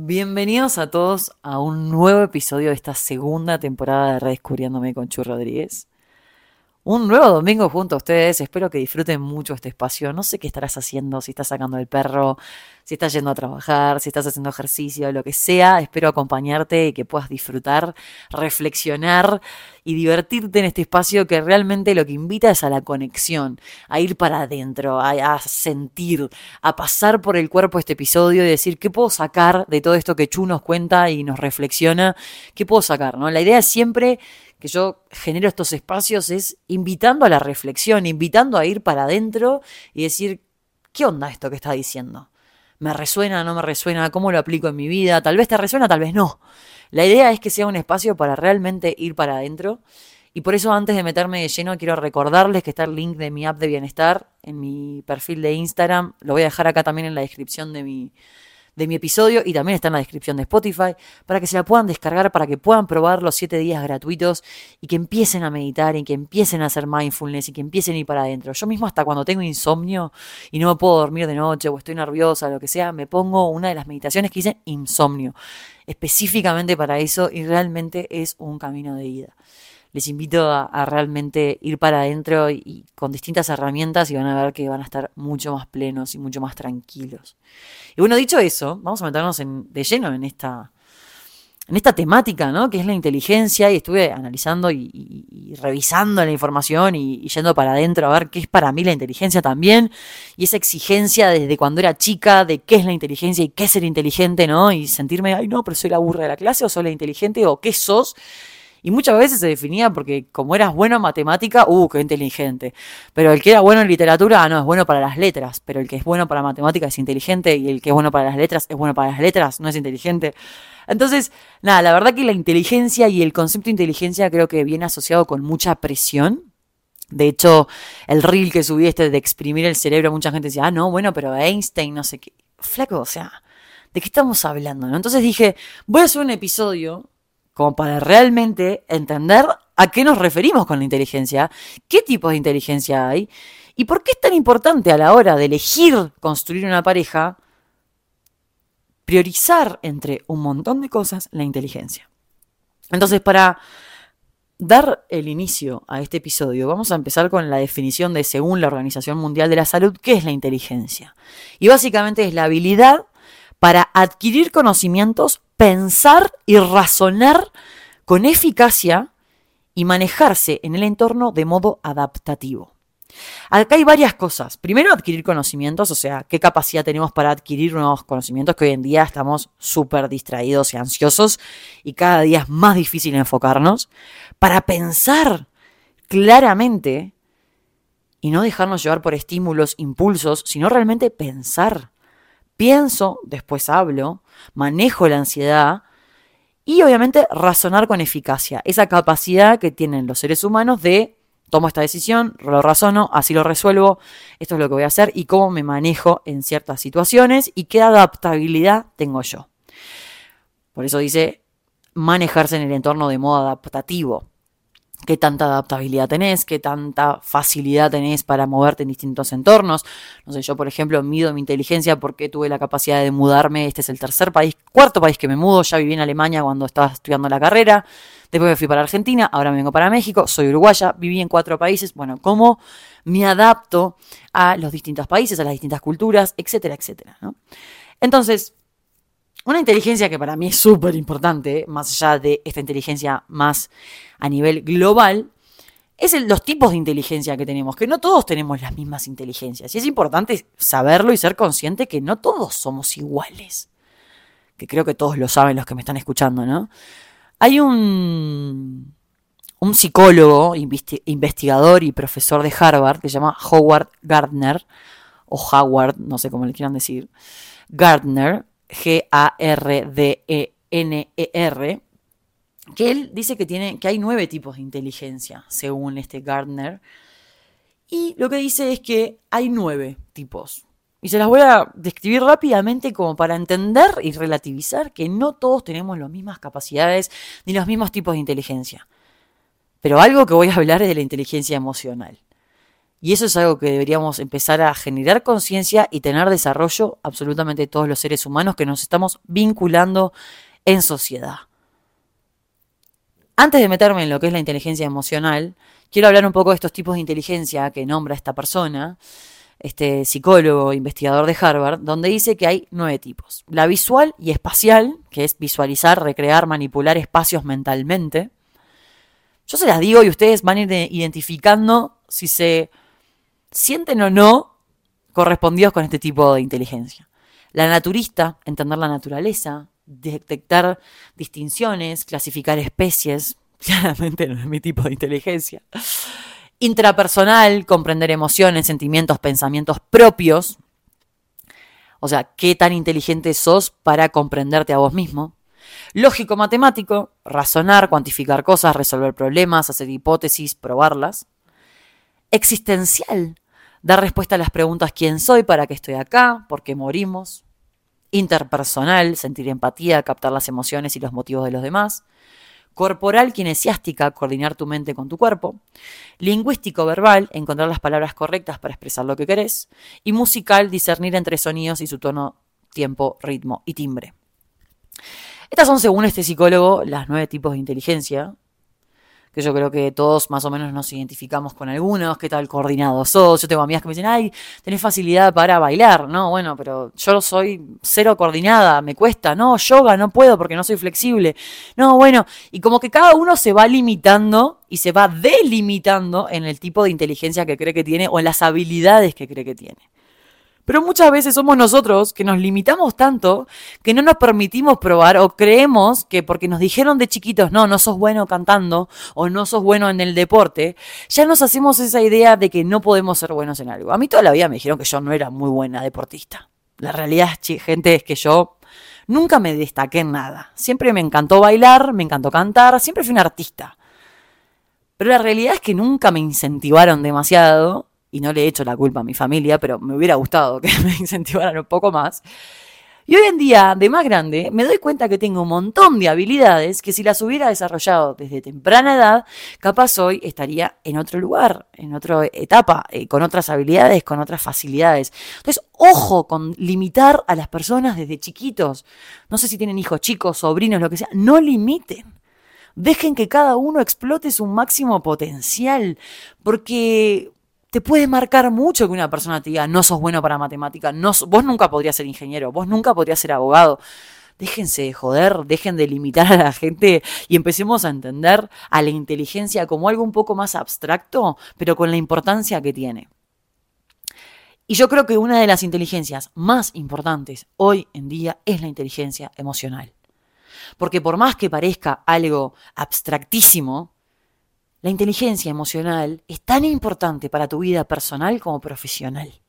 Bienvenidos a todos a un nuevo episodio de esta segunda temporada de Redescubriéndome con Chu Rodríguez. Un nuevo domingo junto a ustedes. Espero que disfruten mucho este espacio. No sé qué estarás haciendo, si estás sacando el perro, si estás yendo a trabajar, si estás haciendo ejercicio, lo que sea. Espero acompañarte y que puedas disfrutar, reflexionar y divertirte en este espacio que realmente lo que invita es a la conexión, a ir para adentro, a, sentir, a pasar por el cuerpo este episodio y decir qué puedo sacar de todo esto que Chu nos cuenta y nos reflexiona, qué puedo sacar, ¿no? La idea es siempre que yo genero estos espacios es invitando a la reflexión, invitando a ir para adentro y decir, ¿qué onda esto que está diciendo? ¿Me resuena, no me resuena? ¿Cómo lo aplico en mi vida? Tal vez te resuena, tal vez no. La idea es que sea un espacio para realmente ir para adentro. Y por eso antes de meterme de lleno quiero recordarles que está el link de mi app de bienestar en mi perfil de Instagram. Lo voy a dejar acá también en la descripción de mi, de mi episodio y también está en la descripción de Spotify para que se la puedan descargar, para que puedan probar los 7 días gratuitos y que empiecen a meditar y que empiecen a hacer mindfulness y que empiecen a ir para adentro. Yo mismo hasta cuando tengo insomnio y no me puedo dormir de noche o estoy nerviosa, lo que sea, me pongo una de las meditaciones que dicen insomnio, específicamente para eso y realmente es un camino de ida les invito a, realmente ir para adentro y, con distintas herramientas y van a ver que van a estar mucho más plenos y mucho más tranquilos. Y bueno, dicho eso, vamos a meternos de lleno en esta, en esta temática, ¿no? Que es la inteligencia y estuve analizando y, revisando la información y, yendo para adentro a ver qué es para mí la inteligencia también y esa exigencia desde cuando era chica de qué es la inteligencia y qué es ser inteligente, ¿no? Y sentirme, ay no, pero soy la burra de la clase o soy la inteligente o qué sos. Y muchas veces se definía porque como eras bueno en matemática, uh, qué inteligente. Pero el que era bueno en literatura, ah, no, es bueno para las letras. Pero el que es bueno para matemática es inteligente y el que es bueno para las letras es bueno para las letras, no es inteligente. Entonces, nada, la verdad que la inteligencia y el concepto de inteligencia creo que viene asociado con mucha presión. De hecho, el reel que subí este de exprimir el cerebro, mucha gente decía, ah, no, bueno, pero Einstein, no sé qué. Flaco, o sea, ¿de qué estamos hablando? Entonces dije, voy a hacer un episodio como para realmente entender a qué nos referimos con la inteligencia, qué tipos de inteligencia hay y por qué es tan importante a la hora de elegir construir una pareja priorizar entre un montón de cosas la inteligencia. Entonces, para dar el inicio a este episodio, vamos a empezar con la definición de, según la Organización Mundial de la Salud, qué es la inteligencia. Y básicamente es la habilidad para adquirir conocimientos pensar y razonar con eficacia y manejarse en el entorno de modo adaptativo. Acá hay varias cosas. Primero, adquirir conocimientos, o sea, qué capacidad tenemos para adquirir nuevos conocimientos, que hoy en día estamos súper distraídos y ansiosos y cada día es más difícil enfocarnos, para pensar claramente y no dejarnos llevar por estímulos, impulsos, sino realmente pensar pienso, después hablo, manejo la ansiedad y obviamente razonar con eficacia, esa capacidad que tienen los seres humanos de tomo esta decisión, lo razono, así lo resuelvo, esto es lo que voy a hacer y cómo me manejo en ciertas situaciones y qué adaptabilidad tengo yo. Por eso dice manejarse en el entorno de modo adaptativo qué tanta adaptabilidad tenés, qué tanta facilidad tenés para moverte en distintos entornos. No sé, yo por ejemplo mido mi inteligencia porque tuve la capacidad de mudarme, este es el tercer país, cuarto país que me mudo, ya viví en Alemania cuando estaba estudiando la carrera, después me fui para Argentina, ahora me vengo para México, soy uruguaya, viví en cuatro países, bueno, cómo me adapto a los distintos países, a las distintas culturas, etcétera, etcétera. Entonces, una inteligencia que para mí es súper importante, más allá de esta inteligencia más a nivel global, es los tipos de inteligencia que tenemos, que no todos tenemos las mismas inteligencias. Y es importante saberlo y ser consciente que no todos somos iguales. Que creo que todos lo saben los que me están escuchando, ¿no? Hay un, un psicólogo, investigador y profesor de Harvard que se llama Howard Gardner, o Howard, no sé cómo le quieran decir, Gardner, G-A-R-D-E-N-E-R, que él dice que, tiene, que hay nueve tipos de inteligencia, según este Gardner. Y lo que dice es que hay nueve tipos. Y se las voy a describir rápidamente como para entender y relativizar que no todos tenemos las mismas capacidades ni los mismos tipos de inteligencia. Pero algo que voy a hablar es de la inteligencia emocional. Y eso es algo que deberíamos empezar a generar conciencia y tener desarrollo absolutamente todos los seres humanos que nos estamos vinculando en sociedad. Antes de meterme en lo que es la inteligencia emocional, quiero hablar un poco de estos tipos de inteligencia que nombra esta persona, este psicólogo, investigador de Harvard, donde dice que hay nueve tipos. La visual y espacial, que es visualizar, recrear, manipular espacios mentalmente. Yo se las digo y ustedes van a ir identificando si se sienten o no correspondidos con este tipo de inteligencia. La naturista, entender la naturaleza, detectar distinciones, clasificar especies, claramente no es mi tipo de inteligencia. Intrapersonal, comprender emociones, sentimientos, pensamientos propios. O sea, qué tan inteligente sos para comprenderte a vos mismo. Lógico matemático, razonar, cuantificar cosas, resolver problemas, hacer hipótesis, probarlas. Existencial, dar respuesta a las preguntas quién soy, para qué estoy acá, por qué morimos. Interpersonal, sentir empatía, captar las emociones y los motivos de los demás. Corporal, kinesiástica, coordinar tu mente con tu cuerpo. Lingüístico, verbal, encontrar las palabras correctas para expresar lo que querés. Y musical, discernir entre sonidos y su tono, tiempo, ritmo y timbre. Estas son, según este psicólogo, las nueve tipos de inteligencia, que yo creo que todos más o menos nos identificamos con algunos, qué tal coordinado sos, yo tengo amigas que me dicen, ay, tenés facilidad para bailar, no, bueno, pero yo soy cero coordinada, me cuesta, no, yoga no puedo porque no soy flexible, no, bueno, y como que cada uno se va limitando y se va delimitando en el tipo de inteligencia que cree que tiene o en las habilidades que cree que tiene. Pero muchas veces somos nosotros que nos limitamos tanto que no nos permitimos probar o creemos que porque nos dijeron de chiquitos, no, no sos bueno cantando o no sos bueno en el deporte, ya nos hacemos esa idea de que no podemos ser buenos en algo. A mí toda la vida me dijeron que yo no era muy buena deportista. La realidad, gente, es que yo nunca me destaqué en nada. Siempre me encantó bailar, me encantó cantar, siempre fui un artista. Pero la realidad es que nunca me incentivaron demasiado y no le he hecho la culpa a mi familia, pero me hubiera gustado que me incentivaran un poco más. Y hoy en día, de más grande, me doy cuenta que tengo un montón de habilidades que si las hubiera desarrollado desde temprana edad, capaz hoy estaría en otro lugar, en otra etapa, eh, con otras habilidades, con otras facilidades. Entonces, ojo con limitar a las personas desde chiquitos. No sé si tienen hijos chicos, sobrinos, lo que sea, no limiten. Dejen que cada uno explote su máximo potencial, porque te puede marcar mucho que una persona te diga, no sos bueno para matemática, no, vos nunca podrías ser ingeniero, vos nunca podrías ser abogado. Déjense de joder, dejen de limitar a la gente y empecemos a entender a la inteligencia como algo un poco más abstracto, pero con la importancia que tiene. Y yo creo que una de las inteligencias más importantes hoy en día es la inteligencia emocional. Porque por más que parezca algo abstractísimo, la inteligencia emocional es tan importante para tu vida personal como profesional.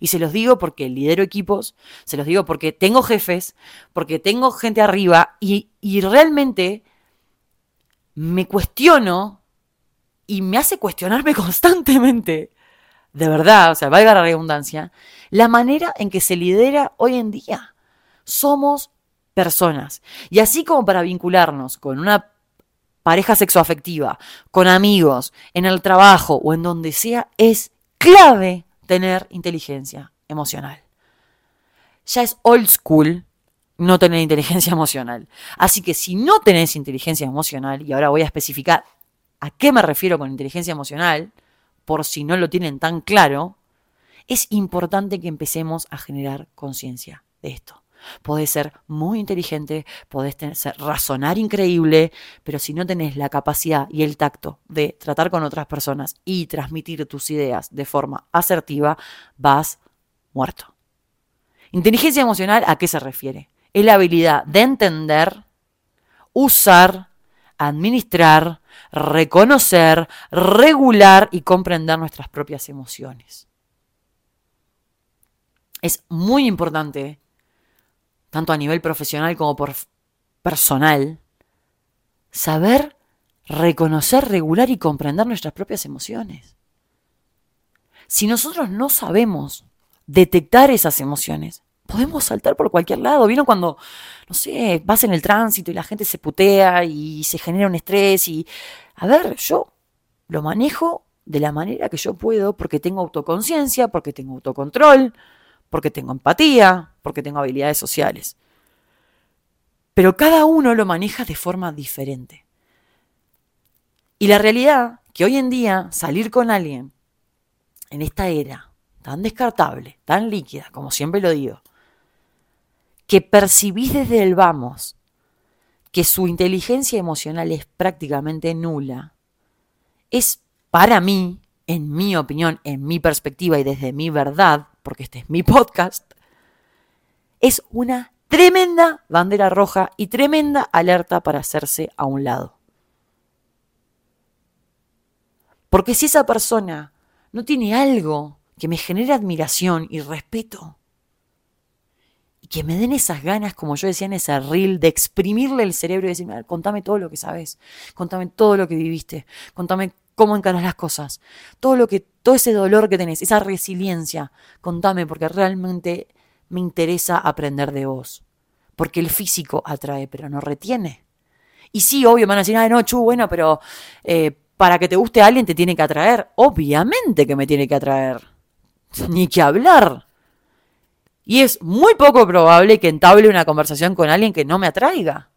Y se los digo porque lidero equipos, se los digo porque tengo jefes, porque tengo gente arriba y, realmente me cuestiono y me hace cuestionarme constantemente, de verdad, o sea, valga la redundancia, la manera en que se lidera hoy en día. Somos personas. Y así como para vincularnos con una pareja sexoafectiva, con amigos, en el trabajo o en donde sea, es clave tener inteligencia emocional. Ya es old school no tener inteligencia emocional. Así que si no tenés inteligencia emocional, y ahora voy a especificar a qué me refiero con inteligencia emocional, por si no lo tienen tan claro, es importante que empecemos a generar conciencia de esto. Podés ser muy inteligente, podés razonar increíble, pero si no tenés la capacidad y el tacto de tratar con otras personas y transmitir tus ideas de forma asertiva, vas muerto. Inteligencia emocional, ¿a qué se refiere? Es la habilidad de entender, usar, administrar, reconocer, regular y comprender nuestras propias emociones. Es muy importante tanto a nivel profesional como por personal, saber reconocer, regular y comprender nuestras propias emociones. Si nosotros no sabemos detectar esas emociones, podemos saltar por cualquier lado. ¿Vieron cuando, no sé, vas en el tránsito y la gente se putea y se genera un estrés? Y, a ver, yo lo manejo de la manera que yo puedo porque tengo autoconciencia, porque tengo autocontrol, porque tengo empatía, porque tengo habilidades sociales. Pero cada uno lo maneja de forma diferente. Y la realidad que hoy en día salir con alguien en esta era tan descartable, tan líquida, como siempre lo digo, que percibís desde el vamos que su inteligencia emocional es prácticamente nula, es para mí, en mi opinión, en mi perspectiva y desde mi verdad, porque este es mi podcast, es una tremenda bandera roja y tremenda alerta para hacerse a un lado. Porque si esa persona no tiene algo que me genere admiración y respeto, y que me den esas ganas, como yo decía en ese reel, de exprimirle el cerebro y decirme, contame todo lo que sabes, contame todo lo que viviste, contame cómo encaras las cosas, todo lo que, todo ese dolor que tenés, esa resiliencia, contame porque realmente me interesa aprender de vos. Porque el físico atrae, pero no retiene. Y sí, obvio, me van a decir, ay, no, chu, bueno, pero eh, para que te guste alguien te tiene que atraer. Obviamente que me tiene que atraer. Ni que hablar. Y es muy poco probable que entable una conversación con alguien que no me atraiga.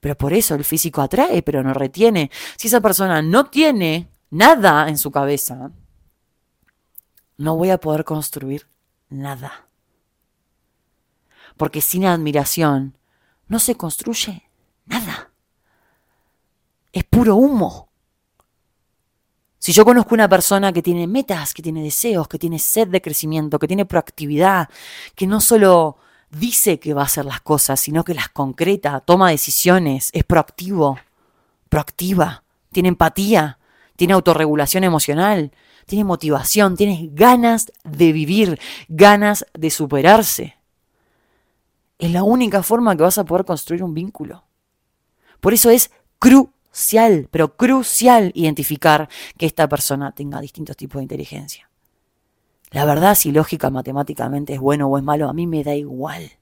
Pero por eso el físico atrae, pero no retiene. Si esa persona no tiene nada en su cabeza, no voy a poder construir nada. Porque sin admiración no se construye nada. Es puro humo. Si yo conozco una persona que tiene metas, que tiene deseos, que tiene sed de crecimiento, que tiene proactividad, que no solo dice que va a hacer las cosas, sino que las concreta, toma decisiones, es proactivo, proactiva, tiene empatía, tiene autorregulación emocional, tiene motivación, tiene ganas de vivir, ganas de superarse. Es la única forma que vas a poder construir un vínculo. Por eso es cru crucial, pero crucial identificar que esta persona tenga distintos tipos de inteligencia. La verdad, si lógica matemáticamente es bueno o es malo, a mí me da igual.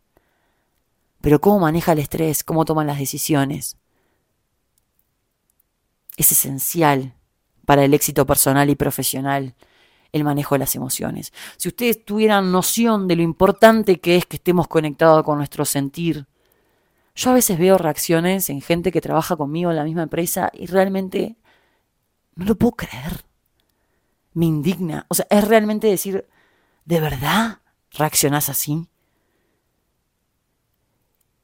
Pero cómo maneja el estrés, cómo toman las decisiones, es esencial para el éxito personal y profesional el manejo de las emociones. Si ustedes tuvieran noción de lo importante que es que estemos conectados con nuestro sentir, yo a veces veo reacciones en gente que trabaja conmigo en la misma empresa y realmente no lo puedo creer. Me indigna. O sea, es realmente decir, ¿de verdad reaccionás así?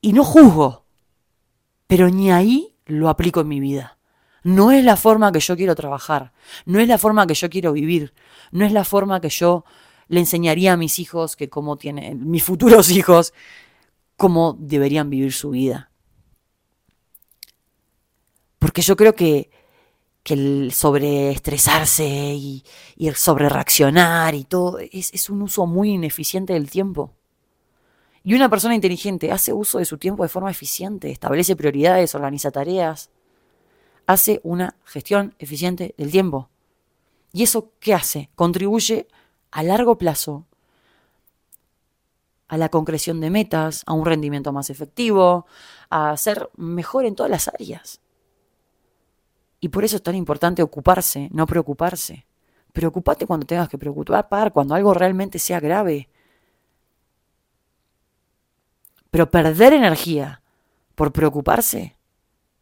Y no juzgo, pero ni ahí lo aplico en mi vida. No es la forma que yo quiero trabajar, no es la forma que yo quiero vivir, no es la forma que yo le enseñaría a mis hijos que como tienen mis futuros hijos cómo deberían vivir su vida. Porque yo creo que, el sobreestresarse y, y el sobrereaccionar y todo es, es un uso muy ineficiente del tiempo. Y una persona inteligente hace uso de su tiempo de forma eficiente, establece prioridades, organiza tareas, hace una gestión eficiente del tiempo. ¿Y eso qué hace? Contribuye a largo plazo a la concreción de metas, a un rendimiento más efectivo, a ser mejor en todas las áreas. Y por eso es tan importante ocuparse, no preocuparse. Preocupate cuando tengas que preocupar, cuando algo realmente sea grave. Pero perder energía por preocuparse,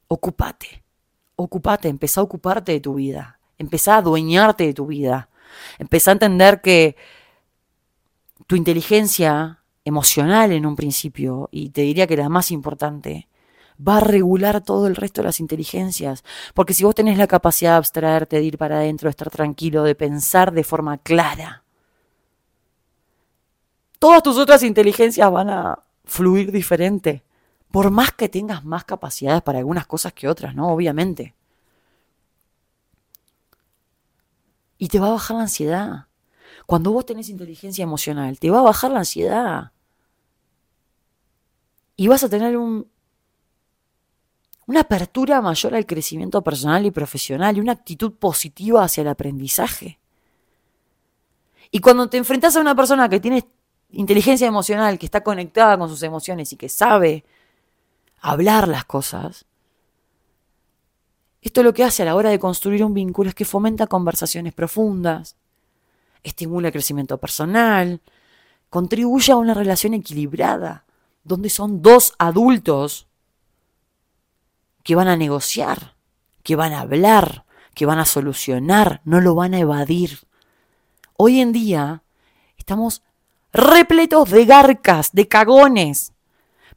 ocupate. Ocupate, empezá a ocuparte de tu vida. Empezá a adueñarte de tu vida. Empezá a entender que tu inteligencia emocional en un principio, y te diría que la más importante, va a regular todo el resto de las inteligencias. Porque si vos tenés la capacidad de abstraerte, de ir para adentro, de estar tranquilo, de pensar de forma clara, todas tus otras inteligencias van a fluir diferente. Por más que tengas más capacidades para algunas cosas que otras, ¿no? Obviamente. Y te va a bajar la ansiedad. Cuando vos tenés inteligencia emocional, te va a bajar la ansiedad. Y vas a tener un, una apertura mayor al crecimiento personal y profesional y una actitud positiva hacia el aprendizaje. Y cuando te enfrentas a una persona que tiene inteligencia emocional, que está conectada con sus emociones y que sabe hablar las cosas, Esto lo que hace a la hora de construir un vínculo es que fomenta conversaciones profundas, estimula el crecimiento personal, contribuye a una relación equilibrada, donde son dos adultos que van a negociar, que van a hablar, que van a solucionar, no lo van a evadir. Hoy en día estamos repletos de garcas, de cagones.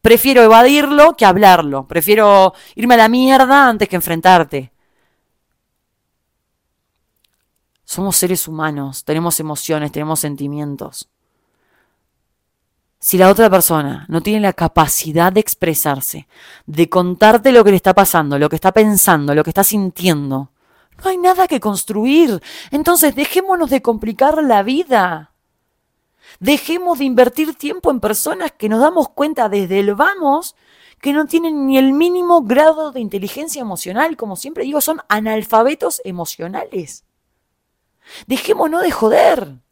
Prefiero evadirlo que hablarlo. Prefiero irme a la mierda antes que enfrentarte. Somos seres humanos, tenemos emociones, tenemos sentimientos. Si la otra persona no tiene la capacidad de expresarse, de contarte lo que le está pasando, lo que está pensando, lo que está sintiendo, no hay nada que construir. Entonces dejémonos de complicar la vida. Dejemos de invertir tiempo en personas que nos damos cuenta desde el vamos que no tienen ni el mínimo grado de inteligencia emocional. Como siempre digo, son analfabetos emocionales. Dejémonos de joder.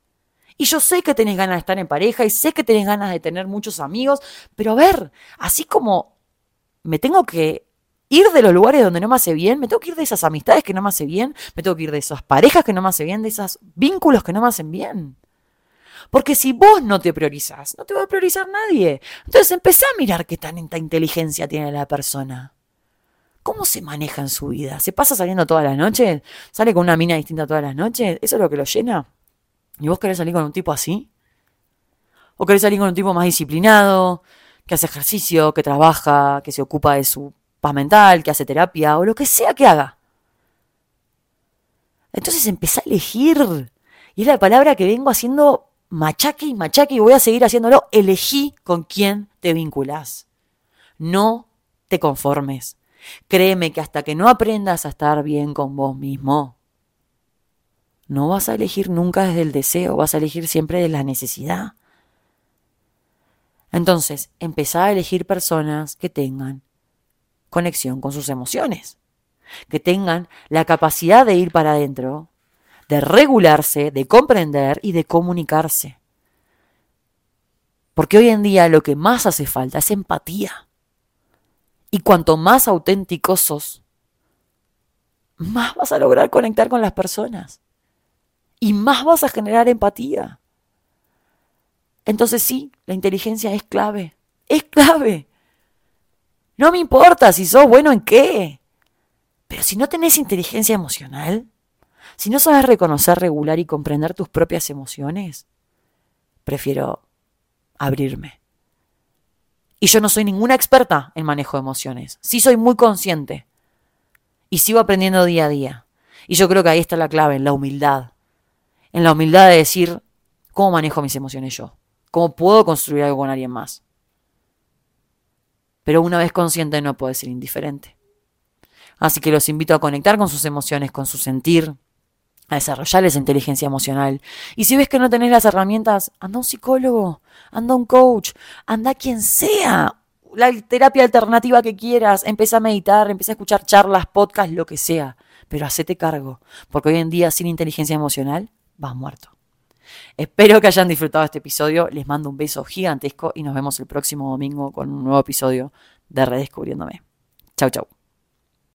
Y yo sé que tenés ganas de estar en pareja y sé que tenés ganas de tener muchos amigos, pero a ver, así como me tengo que ir de los lugares donde no me hace bien, me tengo que ir de esas amistades que no me hace bien, me tengo que ir de esas parejas que no me hace bien, de esos vínculos que no me hacen bien. Porque si vos no te priorizás, no te va a priorizar nadie. Entonces empecé a mirar qué tanta inteligencia tiene la persona. ¿Cómo se maneja en su vida? ¿Se pasa saliendo todas las noches? ¿Sale con una mina distinta todas las noches? ¿Eso es lo que lo llena? ¿Y vos querés salir con un tipo así? ¿O querés salir con un tipo más disciplinado, que hace ejercicio, que trabaja, que se ocupa de su paz mental, que hace terapia, o lo que sea que haga? Entonces empecé a elegir. Y es la palabra que vengo haciendo machaque y machaque y voy a seguir haciéndolo. Elegí con quién te vinculas. No te conformes. Créeme que hasta que no aprendas a estar bien con vos mismo, no vas a elegir nunca desde el deseo, vas a elegir siempre de la necesidad. Entonces, empezá a elegir personas que tengan conexión con sus emociones, que tengan la capacidad de ir para adentro, de regularse, de comprender y de comunicarse. Porque hoy en día lo que más hace falta es empatía. Y cuanto más auténticos sos, más vas a lograr conectar con las personas y más vas a generar empatía. Entonces sí, la inteligencia es clave, es clave. No me importa si sos bueno en qué, pero si no tenés inteligencia emocional, si no sabes reconocer, regular y comprender tus propias emociones, prefiero abrirme. Y yo no soy ninguna experta en manejo de emociones. Sí soy muy consciente. Y sigo aprendiendo día a día. Y yo creo que ahí está la clave, en la humildad en la humildad de decir, ¿cómo manejo mis emociones yo? ¿Cómo puedo construir algo con alguien más? Pero una vez consciente no puede ser indiferente. Así que los invito a conectar con sus emociones, con su sentir, a desarrollar esa inteligencia emocional. Y si ves que no tenés las herramientas, anda a un psicólogo, anda a un coach, anda a quien sea, la terapia alternativa que quieras, empieza a meditar, empieza a escuchar charlas, podcasts, lo que sea, pero hacete cargo, porque hoy en día sin inteligencia emocional vas muerto. Espero que hayan disfrutado este episodio. Les mando un beso gigantesco y nos vemos el próximo domingo con un nuevo episodio de Redescubriéndome. Chau, chau.